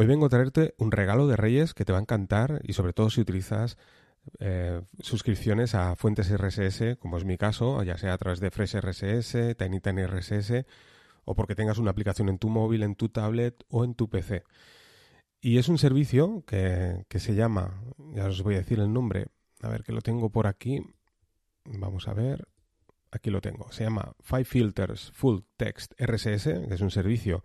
Hoy vengo a traerte un regalo de Reyes que te va a encantar y sobre todo si utilizas eh, suscripciones a fuentes RSS, como es mi caso, ya sea a través de Fresh RSS, Tiny RSS o porque tengas una aplicación en tu móvil, en tu tablet o en tu PC. Y es un servicio que, que se llama, ya os voy a decir el nombre, a ver que lo tengo por aquí, vamos a ver, aquí lo tengo, se llama Five Filters Full Text RSS, que es un servicio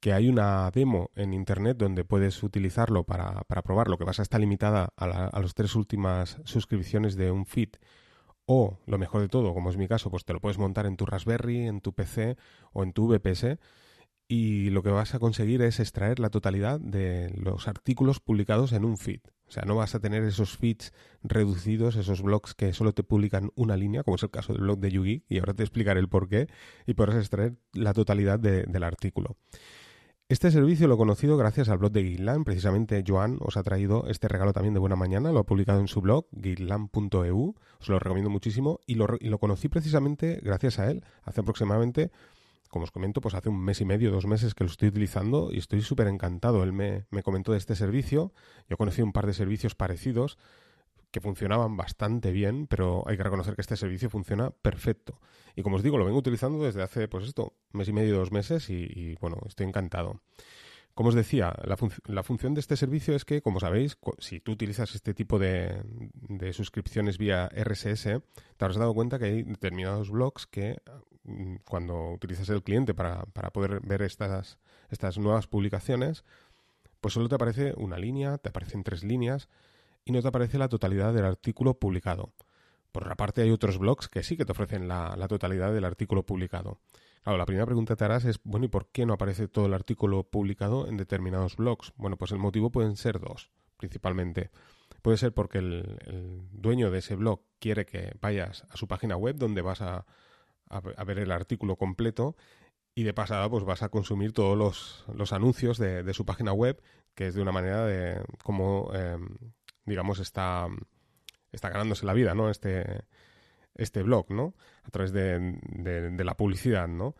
que hay una demo en internet donde puedes utilizarlo para, para probarlo, que vas a estar limitada a, a las tres últimas suscripciones de un feed. O, lo mejor de todo, como es mi caso, pues te lo puedes montar en tu Raspberry, en tu PC o en tu VPS y lo que vas a conseguir es extraer la totalidad de los artículos publicados en un feed. O sea, no vas a tener esos feeds reducidos, esos blogs que solo te publican una línea, como es el caso del blog de Yugi, y ahora te explicaré el por qué, y podrás extraer la totalidad del artículo. Este servicio lo he conocido gracias al blog de Gitlan. Precisamente Joan os ha traído este regalo también de buena mañana. Lo ha publicado en su blog, gitlan.eu. Os lo recomiendo muchísimo. Y lo, y lo conocí precisamente gracias a él. Hace aproximadamente, como os comento, pues hace un mes y medio, dos meses que lo estoy utilizando y estoy súper encantado. Él me, me comentó de este servicio. Yo conocí un par de servicios parecidos que funcionaban bastante bien, pero hay que reconocer que este servicio funciona perfecto. Y como os digo, lo vengo utilizando desde hace, pues esto, mes y medio, dos meses y, bueno, estoy encantado. Como os decía, la, la, función de este servicio es que, como sabéis, si tú utilizas este tipo de, de, suscripciones vía RSS, te habrás dado cuenta que hay determinados blogs que mm, cuando utilizas el cliente para, para poder ver estas, estas nuevas publicaciones, pues solo te aparece una línea, te aparecen tres líneas, y no te aparece la totalidad del artículo publicado. Por otra parte, hay otros blogs que sí que te ofrecen la, totalidad del artículo publicado. Claro, la primera pregunta que te harás es, bueno, ¿y por qué no aparece todo el artículo publicado en determinados blogs? Bueno, pues el motivo pueden ser dos, principalmente. Puede ser porque el, dueño de ese blog quiere que vayas a su página web donde vas a, ver el artículo completo y de pasada pues vas a consumir todos los, anuncios de, su página web, que es de una manera de como em, digamos, está, está ganándose la vida, ¿no? Este, este blog, ¿no? A través de, de, la publicidad, ¿no?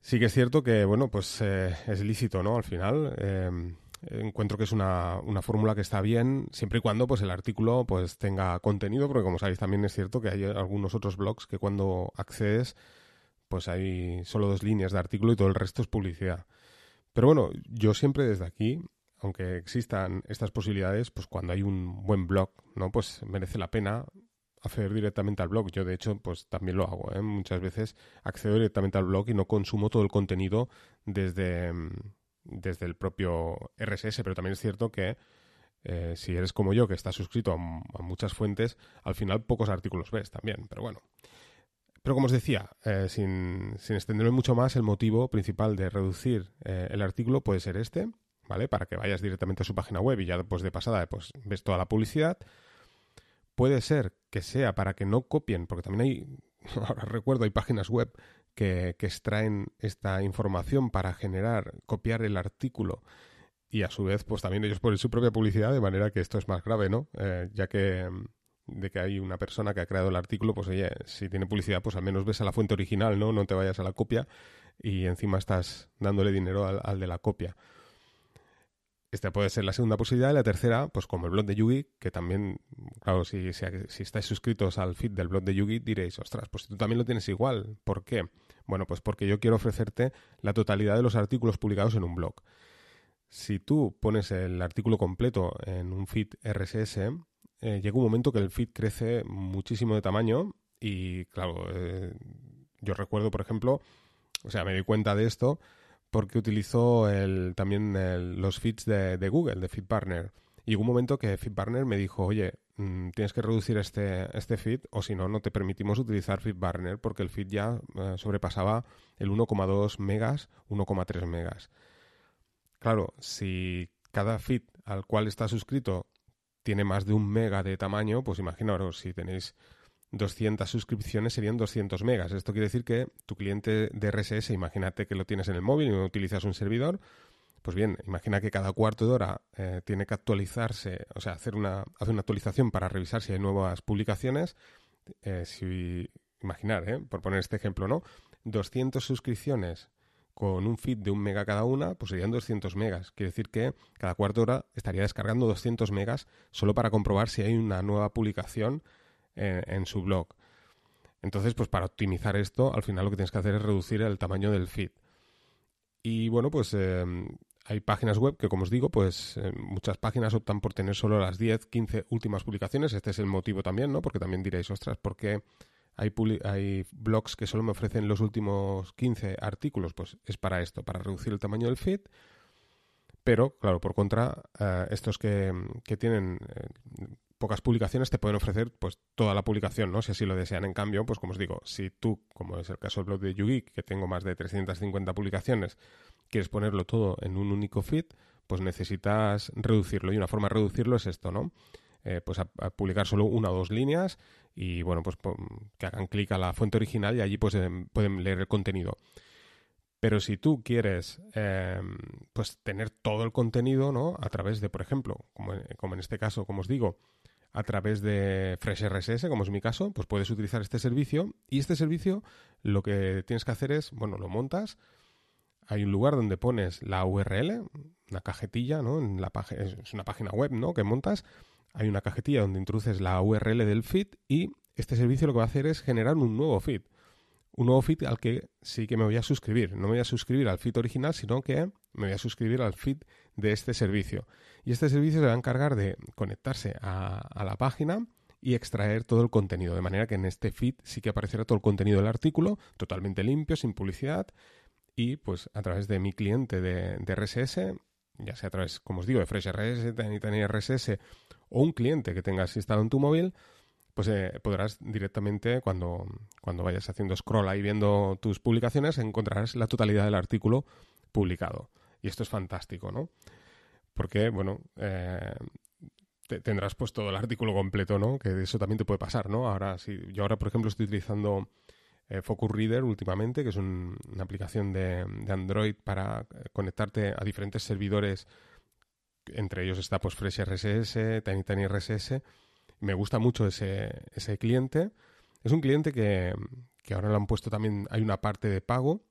Sí que es cierto que, bueno, pues eh, es lícito, ¿no? Al final, em, encuentro que es una, una fórmula que está bien, siempre y cuando, pues, el artículo, pues, tenga contenido, porque como sabéis, también es cierto que hay algunos otros blogs que cuando accedes, pues hay solo dos líneas de artículo y todo el resto es publicidad. Pero bueno, yo siempre desde aquí aunque existan estas posibilidades, pues cuando hay un buen blog, ¿no? Pues merece la pena acceder directamente al blog. Yo, de hecho, pues también lo hago. ¿eh? Muchas veces accedo directamente al blog y no consumo todo el contenido desde, desde el propio RSS, pero también es cierto que eh, si eres como yo, que estás suscrito a, muchas fuentes, al final pocos artículos ves también, pero bueno. Pero como os decía, eh, sin, sin, extenderme mucho más, el motivo principal de reducir el artículo puede ser este, ¿vale? Para que vayas directamente a su página web y ya después de pasada pues ves toda la publicidad. Puede ser que sea para que no copien, porque también hay, ahora recuerdo, hay páginas web que, extraen esta información para generar, copiar el artículo y a su vez pues también ellos ponen su propia publicidad de manera que esto es más grave, ¿no? Eh, ya que de que hay una persona que ha creado el artículo, pues oye, si tiene publicidad, pues al menos ves a la fuente original, ¿no? No te vayas a la copia y encima estás dándole dinero al de la copia. Esta puede ser la segunda posibilidad. Y la tercera, pues como el blog de Yugi, que también, claro, si, estáis suscritos al feed del blog de Yugi, diréis, ostras, pues tú también lo tienes igual. ¿Por qué? Bueno, pues porque yo quiero ofrecerte la totalidad de los artículos publicados en un blog. Si tú pones el artículo completo en un feed RSS, eh, llega un momento que el feed crece muchísimo de tamaño y, claro, eh, yo recuerdo, por ejemplo, o sea, me di cuenta de esto porque utilizó el, también los feeds de, Google, de FeedPartner. Y hubo un momento que FeedPartner me dijo, oye, mm, tienes que reducir este, este feed o si no, no te permitimos utilizar FeedPartner porque el feed ya eh, sobrepasaba el 1,2 megas, 1,3 megas. Claro, si cada feed al cual está suscrito tiene más de un mega de tamaño, pues imaginaros, si tenéis 200 suscripciones serían 200 megas. Esto quiere decir que tu cliente de RSS, imagínate que lo tienes en el móvil y no utilizas un servidor, pues bien, imagina que cada cuarto de hora eh, tiene que actualizarse, o sea, hacer una, hacer una actualización para revisar si hay nuevas publicaciones. Eh, si, imaginar, eh, por poner este ejemplo, ¿no? 200 suscripciones con un feed de un mega cada una, pues serían 200 megas. Quiere decir que cada cuarto hora estaría descargando 200 megas solo para comprobar si hay una nueva publicación en, su blog. Entonces, pues para optimizar esto, al final lo que tienes que hacer es reducir el tamaño del feed. Y bueno, pues eh, hay páginas web que, como os digo, pues eh, muchas páginas optan por tener solo las 10, 15 últimas publicaciones. Este es el motivo también, ¿no? Porque también diréis, ostras, ¿por qué hay, hay blogs que solo me ofrecen los últimos 15 artículos? Pues es para esto, para reducir el tamaño del feed. Pero, claro, por contra, eh, estos que, que tienen pocas publicaciones te pueden ofrecer pues toda la publicación, ¿no? Si así lo desean. En cambio, pues como os digo, si tú, como es el caso del blog de YouGeek, que tengo más de 350 publicaciones, quieres ponerlo todo en un único feed, pues necesitas reducirlo. Y una forma de reducirlo es esto, ¿no? Eh, pues publicar solo una o dos líneas y bueno, pues que hagan clic a la fuente original y allí pues em, pueden leer el contenido. Pero si tú quieres em, pues tener todo el contenido, ¿no? A través de, por ejemplo, como, como en este caso, como os digo, a través de Fresh RSS, como es mi caso, pues puedes utilizar este servicio y este servicio lo que tienes que hacer es, bueno, lo montas, hay un lugar donde pones la URL, una cajetilla, ¿no? En la es una página web, ¿no? Que montas, hay una cajetilla donde introduces la URL del feed y este servicio lo que va a hacer es generar un nuevo feed. Un nuevo feed al que sí que me voy a suscribir. No me voy a suscribir al feed original, sino que me voy a suscribir al feed de este servicio. Y este servicio se va a encargar de conectarse a, la página y extraer todo el contenido, de manera que en este feed sí que aparecerá todo el contenido del artículo, totalmente limpio, sin publicidad, y pues a través de mi cliente de, RSS, ya sea a través, como os digo, de FreshRSS, Tiny RSS o un cliente que tengas instalado en tu móvil, pues eh, podrás directamente, cuando, cuando vayas haciendo scroll ahí viendo tus publicaciones, encontrarás la totalidad del artículo publicado. Y esto es fantástico, ¿no? Porque, bueno, eh, tendrás pues todo el artículo completo, ¿no? Que eso también te puede pasar, ¿no? Ahora, si yo ahora, por ejemplo, estoy utilizando eh, Focus Reader últimamente, que es una aplicación de, Android para eh, conectarte a diferentes servidores. Entre ellos está pues Fresh RSS, Tiny RSS. Me gusta mucho ese, ese cliente. Es un cliente que, que ahora lo han puesto también, hay una parte de pago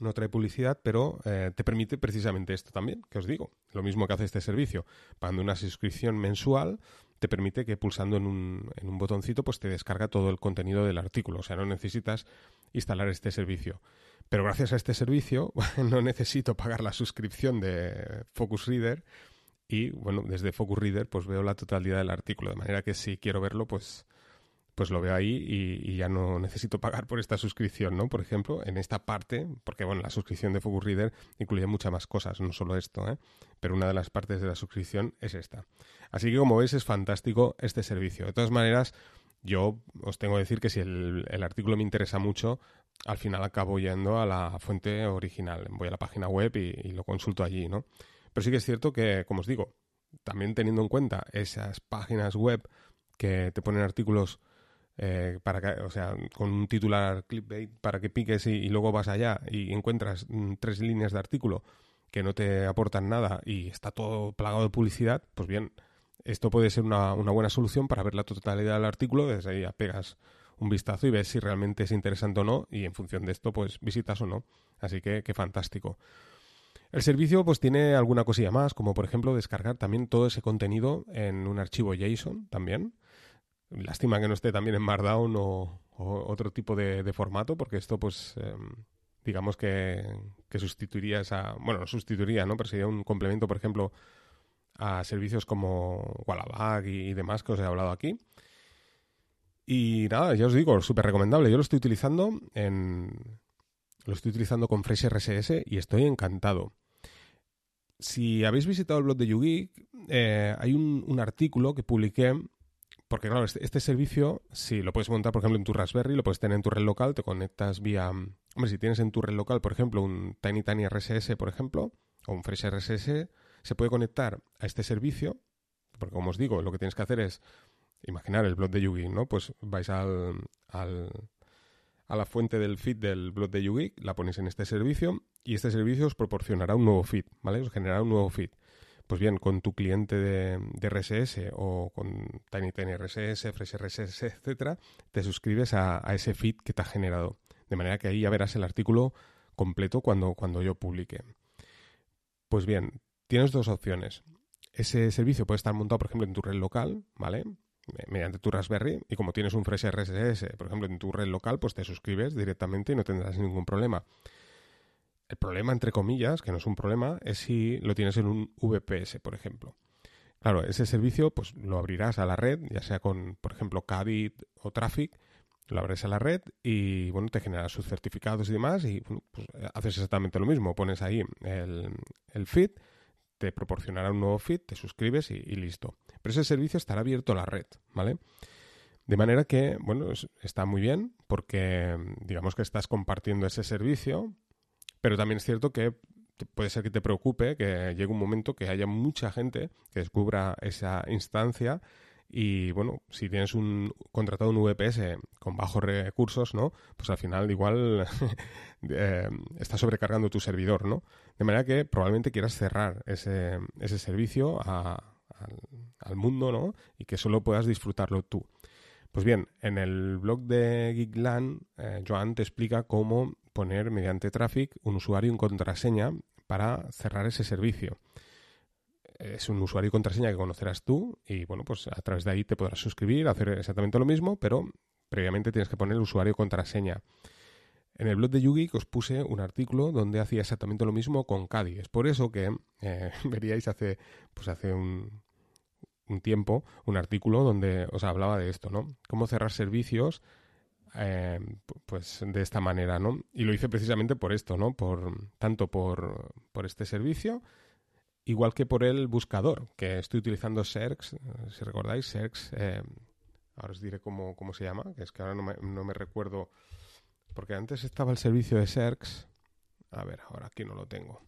no trae publicidad, pero eh, te permite precisamente esto también, que os digo, lo mismo que hace este servicio. Pagando una suscripción mensual, te permite que pulsando en un, en un botoncito, pues te descarga todo el contenido del artículo. O sea, no necesitas instalar este servicio. Pero gracias a este servicio, no necesito pagar la suscripción de Focus Reader y, bueno, desde Focus Reader, pues veo la totalidad del artículo. De manera que si quiero verlo, pues pues lo veo ahí y, ya no necesito pagar por esta suscripción, ¿no? Por ejemplo, en esta parte, porque bueno, la suscripción de Focus Reader incluye muchas más cosas, no solo esto, ¿eh? Pero una de las partes de la suscripción es esta. Así que como veis es fantástico este servicio. De todas maneras, yo os tengo que decir que si el, artículo me interesa mucho, al final acabo yendo a la fuente original. Voy a la página web y, y lo consulto allí, ¿no? Pero sí que es cierto que, como os digo, también teniendo en cuenta esas páginas web que te ponen artículos eh, para que, o sea, con un titular clickbait para que piques y, luego vas allá y encuentras mm, tres líneas de artículo que no te aportan nada y está todo plagado de publicidad, pues bien, esto puede ser una, buena solución para ver la totalidad del artículo, desde ahí pegas un vistazo y ves si realmente es interesante o no y en función de esto pues visitas o no. Así que qué fantástico. El servicio pues tiene alguna cosilla más, como por ejemplo descargar también todo ese contenido en un archivo JSON también. Lástima que no esté también en Markdown o, otro tipo de, formato, porque esto, pues, em, digamos que, sustituiría esa. Bueno, no sustituiría, ¿no? Pero sería un complemento, por ejemplo, a servicios como Wallabag y, demás que os he hablado aquí. Y nada, ya os digo, súper recomendable. Yo lo estoy utilizando en. Lo estoy utilizando con Fresh RSS y estoy encantado. Si habéis visitado el blog de YouGeek, eh, hay un, un, artículo que publiqué porque claro, este, este, servicio, si lo puedes montar, por ejemplo, en tu Raspberry, lo puedes tener en tu red local, te conectas vía... Hombre, si tienes en tu red local, por ejemplo, un Tiny Tiny RSS, por ejemplo, o un Fresh RSS, se puede conectar a este servicio, porque como os digo, lo que tienes que hacer es imaginar el blog de Yugi, ¿no? Pues vais al, al, a la fuente del feed del blog de Yugi, la ponéis en este servicio y este servicio os proporcionará un nuevo feed, ¿vale? Os generará un nuevo feed pues bien, con tu cliente de, RSS o con TinyTiny RSS, Fresh RSS, etcétera, te suscribes a, ese feed que te ha generado. De manera que ahí ya verás el artículo completo cuando, cuando yo publique. Pues bien, tienes dos opciones. Ese servicio puede estar montado, por ejemplo, en tu red local, ¿vale? mediante tu Raspberry y como tienes un Fresh RSS, por ejemplo, en tu red local, pues te suscribes directamente y no tendrás ningún problema. El problema, entre comillas, que no es un problema, es si lo tienes en un VPS, por ejemplo. Claro, ese servicio pues lo abrirás a la red, ya sea con, por ejemplo, Cadit o Traffic, lo abres a la red y bueno, te genera sus certificados y demás y pues, haces exactamente lo mismo, pones ahí el, el feed, te proporcionará un nuevo feed, te suscribes y, listo. Pero ese servicio estará abierto a la red, ¿vale? De manera que, bueno, está muy bien porque digamos que estás compartiendo ese servicio, pero también es cierto que puede ser que te preocupe que llegue un momento que haya mucha gente que descubra esa instancia y bueno, si tienes un contratado un VPS con bajos recursos, ¿no? Pues al final igual eh, está sobrecargando tu servidor, ¿no? De manera que probablemente quieras cerrar ese, ese servicio al, mundo, ¿no? Y que solo puedas disfrutarlo tú. Pues bien, en el blog de Geekland, eh, Joan te explica cómo poner mediante Traffic un usuario en contraseña para cerrar ese servicio es un usuario y contraseña que conocerás tú y bueno, pues a través de ahí te podrás suscribir, hacer exactamente lo mismo, pero previamente tienes que poner el usuario y contraseña. En el blog de Yugi os puse un artículo donde hacía exactamente lo mismo con Cadi. Es por eso que eh, veríais hace, pues hace un, un, tiempo un artículo donde os hablaba de esto, ¿no? Cómo cerrar servicios eh, pues de esta manera, ¿no? Y lo hice precisamente por esto, ¿no? Por, tanto por, por este servicio igual que por el buscador, que estoy utilizando Serx, si recordáis, Serx, eh, ahora os diré cómo, se llama, que es que ahora no me, recuerdo, porque antes estaba el servicio de Serx, a ver, ahora aquí no lo tengo.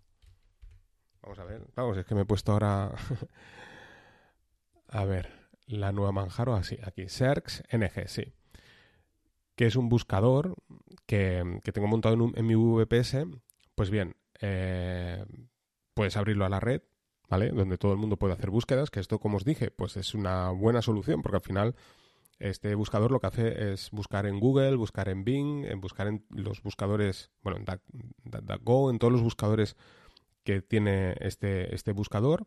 Vamos a ver, vamos, es que me he puesto ahora, a ver, la nueva Manjaro, así, aquí, Serx NG, sí, que es un buscador que, tengo montado en, mi VPS, pues bien, eh, puedes abrirlo a la red, ¿vale? Donde todo el mundo puede hacer búsquedas, que esto, como os dije, pues es una buena solución, porque al final este buscador lo que hace es buscar en Google, buscar en Bing, en buscar en los buscadores, bueno, en DuckDuckGo, en todos los buscadores que tiene este, este buscador.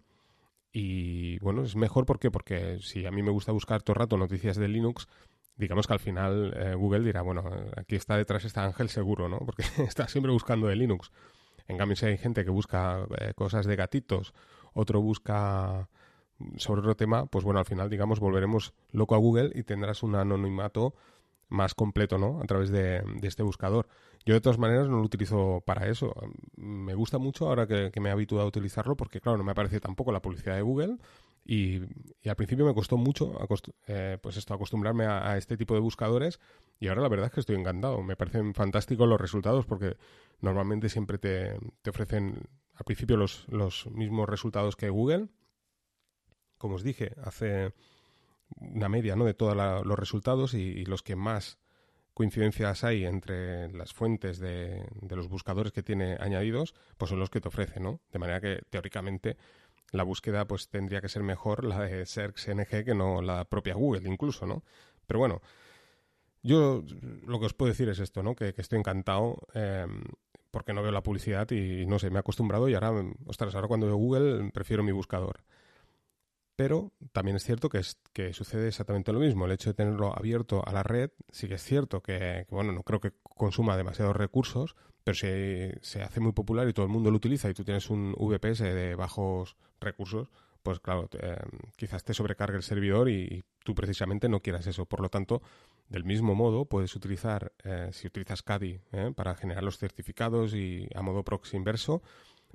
Y bueno, es mejor ¿por qué? porque si a mí me gusta buscar todo el rato noticias de Linux, digamos que al final eh, Google dirá, bueno, aquí está detrás está Ángel seguro, ¿no? Porque está siempre buscando de Linux. En cambio, si hay gente que busca eh, cosas de gatitos, otro busca sobre otro tema, pues bueno, al final, digamos, volveremos loco a Google y tendrás un anonimato más completo, ¿no? A través de, este buscador. Yo de todas maneras no lo utilizo para eso. Me gusta mucho ahora que, me he habituado a utilizarlo porque, claro, no me aparece tampoco la publicidad de Google y, al principio me costó mucho eh, pues esto, acostumbrarme a, este tipo de buscadores y ahora la verdad es que estoy encantado. Me parecen fantásticos los resultados porque normalmente siempre te, ofrecen al principio los, los mismos resultados que Google. Como os dije, hace una media ¿no? de todos los resultados y, los que más coincidencias hay entre las fuentes de, de, los buscadores que tiene añadidos, pues son los que te ofrece, ¿no? De manera que teóricamente la búsqueda pues tendría que ser mejor la de NG que no la propia Google incluso, ¿no? Pero bueno, yo lo que os puedo decir es esto, ¿no? Que, estoy encantado em, porque no veo la publicidad y no sé, me he acostumbrado y ahora, ostras, ahora cuando veo Google prefiero mi buscador. Pero también es cierto que, es, que sucede exactamente lo mismo. El hecho de tenerlo abierto a la red, sí que es cierto que, bueno, no creo que consuma demasiados recursos, pero si se hace muy popular y todo el mundo lo utiliza y tú tienes un VPS de bajos recursos, pues claro, eh, quizás te sobrecargue el servidor y, tú precisamente no quieras eso. Por lo tanto, del mismo modo, puedes utilizar, eh, si utilizas CADI eh, para generar los certificados y a modo proxy inverso,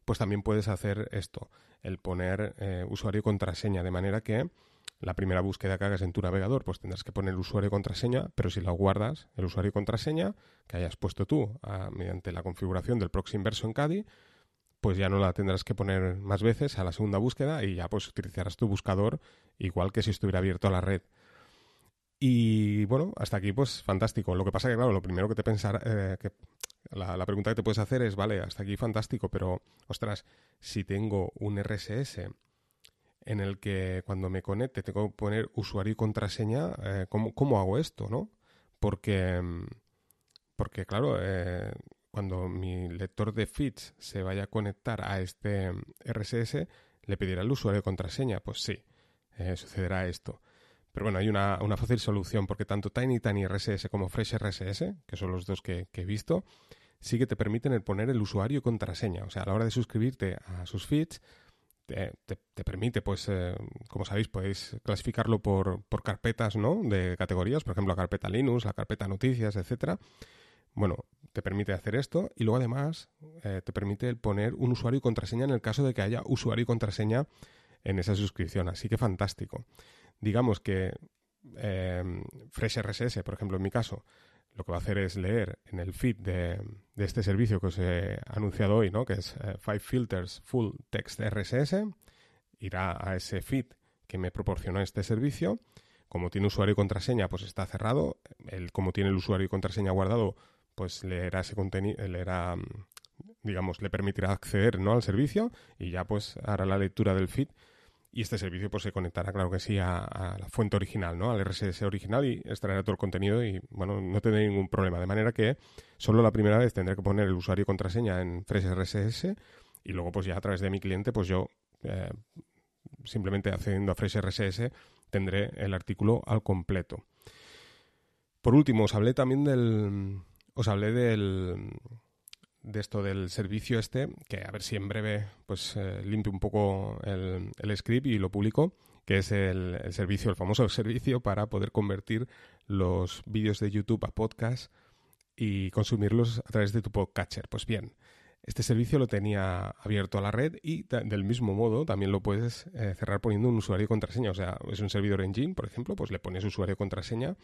pues también puedes hacer esto, el poner eh, usuario y contraseña, de manera que la primera búsqueda que hagas en tu navegador, pues tendrás que poner usuario y contraseña, pero si la guardas, el usuario y contraseña que hayas puesto tú mediante la configuración del proxy inverso en CADI, pues ya no la tendrás que poner más veces a la segunda búsqueda y ya pues utilizarás tu buscador igual que si estuviera abierto a la red. Y bueno, hasta aquí pues fantástico. Lo que pasa que claro, lo primero que te pensar, eh, la, pregunta que te puedes hacer es, vale, hasta aquí fantástico, pero ostras, si tengo un RSS en el que cuando me conecte tengo que poner usuario y contraseña, eh, ¿cómo, hago esto, no? Porque, porque claro, eh, cuando mi lector de feeds se vaya a conectar a este RSS, le pedirá el usuario de contraseña. Pues sí, eh, sucederá esto. Pero bueno, hay una, fácil solución porque tanto Tiny Tiny RSS como Fresh RSS, que son los dos que, he visto, sí que te permiten el poner el usuario y contraseña. O sea, a la hora de suscribirte a sus feeds, te, permite, pues, eh, como sabéis, podéis clasificarlo por, por, carpetas, ¿no? De categorías, por ejemplo, la carpeta Linux, la carpeta Noticias, etcétera. Bueno, te permite hacer esto y luego además eh, te permite poner un usuario y contraseña en el caso de que haya usuario y contraseña en esa suscripción. Así que fantástico. Digamos que eh, Fresh RSS, por ejemplo, en mi caso, lo que va a hacer es leer en el feed de, este servicio que os he anunciado hoy, ¿no? que es eh, Five Filters Full Text RSS, irá a ese feed que me proporcionó este servicio. Como tiene usuario y contraseña, pues está cerrado. El, como tiene el usuario y contraseña guardado, pues leerá ese contenido, leerá, digamos, le permitirá acceder ¿no? al servicio y ya pues hará la lectura del feed y este servicio pues se conectará, claro que sí, a, la fuente original, ¿no? Al RSS original y extraerá todo el contenido y, bueno, no tendré ningún problema. De manera que solo la primera vez tendré que poner el usuario y contraseña en Fresh RSS y luego pues ya a través de mi cliente pues yo eh, simplemente accediendo a Fresh RSS tendré el artículo al completo. Por último, os hablé también del... Os hablé del de esto del servicio este, que a ver si en breve pues eh, limpio un poco el, script y lo publico, que es el, servicio, el famoso servicio para poder convertir los vídeos de YouTube a podcast y consumirlos a través de tu podcatcher. Pues bien, este servicio lo tenía abierto a la red y del mismo modo también lo puedes eh, cerrar poniendo un usuario contraseña. O sea, es un servidor engine, por ejemplo, pues le pones usuario y contraseña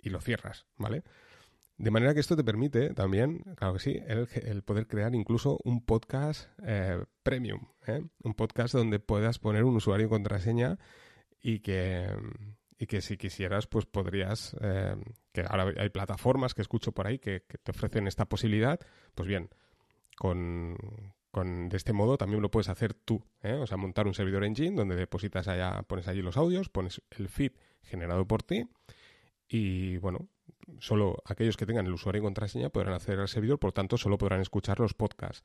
y lo cierras, ¿vale? De manera que esto te permite también, claro que sí, el, poder crear incluso un podcast eh, premium, ¿eh? un podcast donde puedas poner un usuario y contraseña y que, y que si quisieras, pues podrías, eh, que ahora hay plataformas que escucho por ahí que, te ofrecen esta posibilidad, pues bien, con, con, de este modo también lo puedes hacer tú, o sea, montar un servidor engine donde depositas allá, pones allí los audios, pones el feed generado por ti y bueno, solo aquellos que tengan el usuario y contraseña podrán acceder al servidor, por tanto, solo podrán escuchar los podcasts.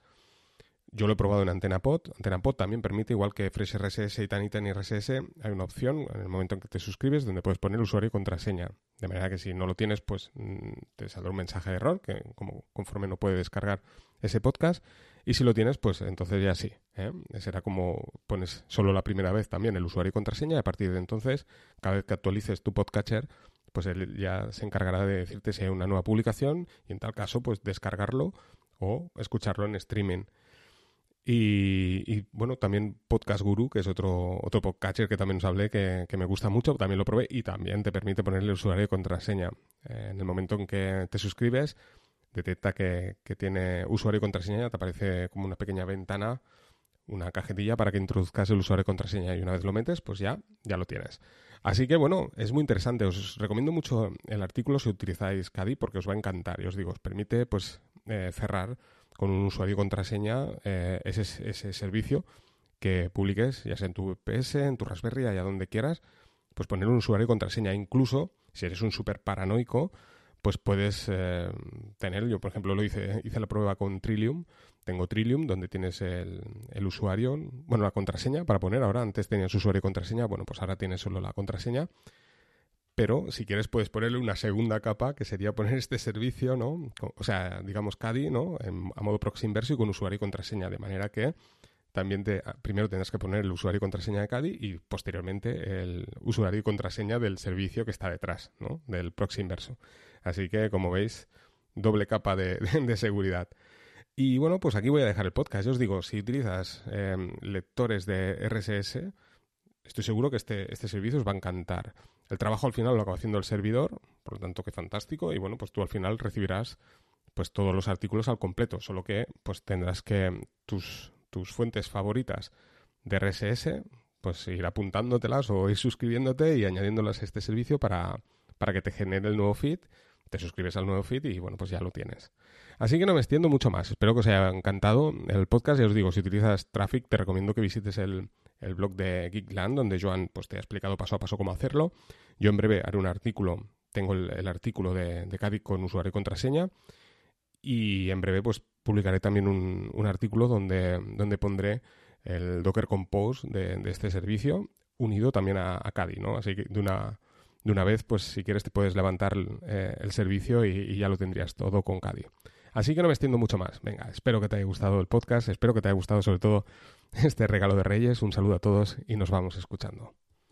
Yo lo he probado en AntenaPod. AntenaPod también permite, igual que FreshRSS y Tanitani RSS, hay una opción en el momento en que te suscribes donde puedes poner usuario y contraseña. De manera que si no lo tienes, pues mm, te saldrá un mensaje de error, que como conforme no puede descargar ese podcast. Y si lo tienes, pues entonces ya sí. ¿eh? Será como pones solo la primera vez también el usuario y contraseña y a partir de entonces, cada vez que actualices tu podcatcher, pues él ya se encargará de decirte si hay una nueva publicación y en tal caso pues descargarlo o escucharlo en streaming. Y, bueno, también Podcast Guru, que es otro, otro podcatcher que también os hablé, que, me gusta mucho, también lo probé y también te permite ponerle usuario y contraseña. Eh, en el momento en que te suscribes, detecta que, que, tiene usuario y contraseña, te aparece como una pequeña ventana, una cajetilla para que introduzcas el usuario y contraseña y una vez lo metes, pues ya, ya lo tienes. Así que bueno, es muy interesante. Os recomiendo mucho el artículo si utilizáis Cadi porque os va a encantar. Y os digo, os permite pues eh, cerrar con un usuario y contraseña eh, ese, ese, servicio que publiques, ya sea en tu VPS, en tu Raspberry, allá donde quieras, pues poner un usuario y contraseña. Incluso, si eres un súper paranoico, pues puedes eh, tener, yo por ejemplo lo hice, hice la prueba con Trillium, tengo Trillium donde tienes el, el, usuario, bueno, la contraseña para poner, ahora antes tenías usuario y contraseña, bueno, pues ahora tienes solo la contraseña, pero si quieres puedes ponerle una segunda capa que sería poner este servicio, ¿no? O sea, digamos CADI, ¿no? a modo proxy inverso y con usuario y contraseña, de manera que también te, ah, primero tendrás que poner el usuario y contraseña de CADI y posteriormente el usuario y contraseña del servicio que está detrás, ¿no? Del proxy inverso. Así que, como veis, doble capa de, seguridad. Y bueno, pues aquí voy a dejar el podcast. Yo os digo, si utilizas em, lectores de RSS, estoy seguro que este, este servicio os va a encantar. El trabajo al final lo acaba haciendo el servidor, por lo tanto que fantástico. Y bueno, pues tú al final recibirás pues todos los artículos al completo, solo que pues tendrás que tus, tus fuentes favoritas de RSS, pues ir apuntándotelas o ir suscribiéndote y añadiéndolas a este servicio para, para que te genere el nuevo feed te suscribes al nuevo feed y bueno, pues ya lo tienes. Así que no me extiendo mucho más. Espero que os haya encantado el podcast. Ya os digo, si utilizas Traffic, te recomiendo que visites el, blog de Geekland, donde Joan pues, te ha explicado paso a paso cómo hacerlo. Yo en breve haré un artículo, tengo el, artículo de, de con usuario y contraseña. Y en breve pues publicaré también un, un artículo donde, donde pondré el Docker Compose de, este servicio unido también a, a Kadi, ¿no? Así que de una, de una vez, pues si quieres te puedes levantar eh, el servicio y, y, ya lo tendrías todo con Kadi. Así que no me extiendo mucho más. Venga, espero que te haya gustado el podcast, espero que te haya gustado sobre todo este regalo de Reyes. Un saludo a todos y nos vamos escuchando.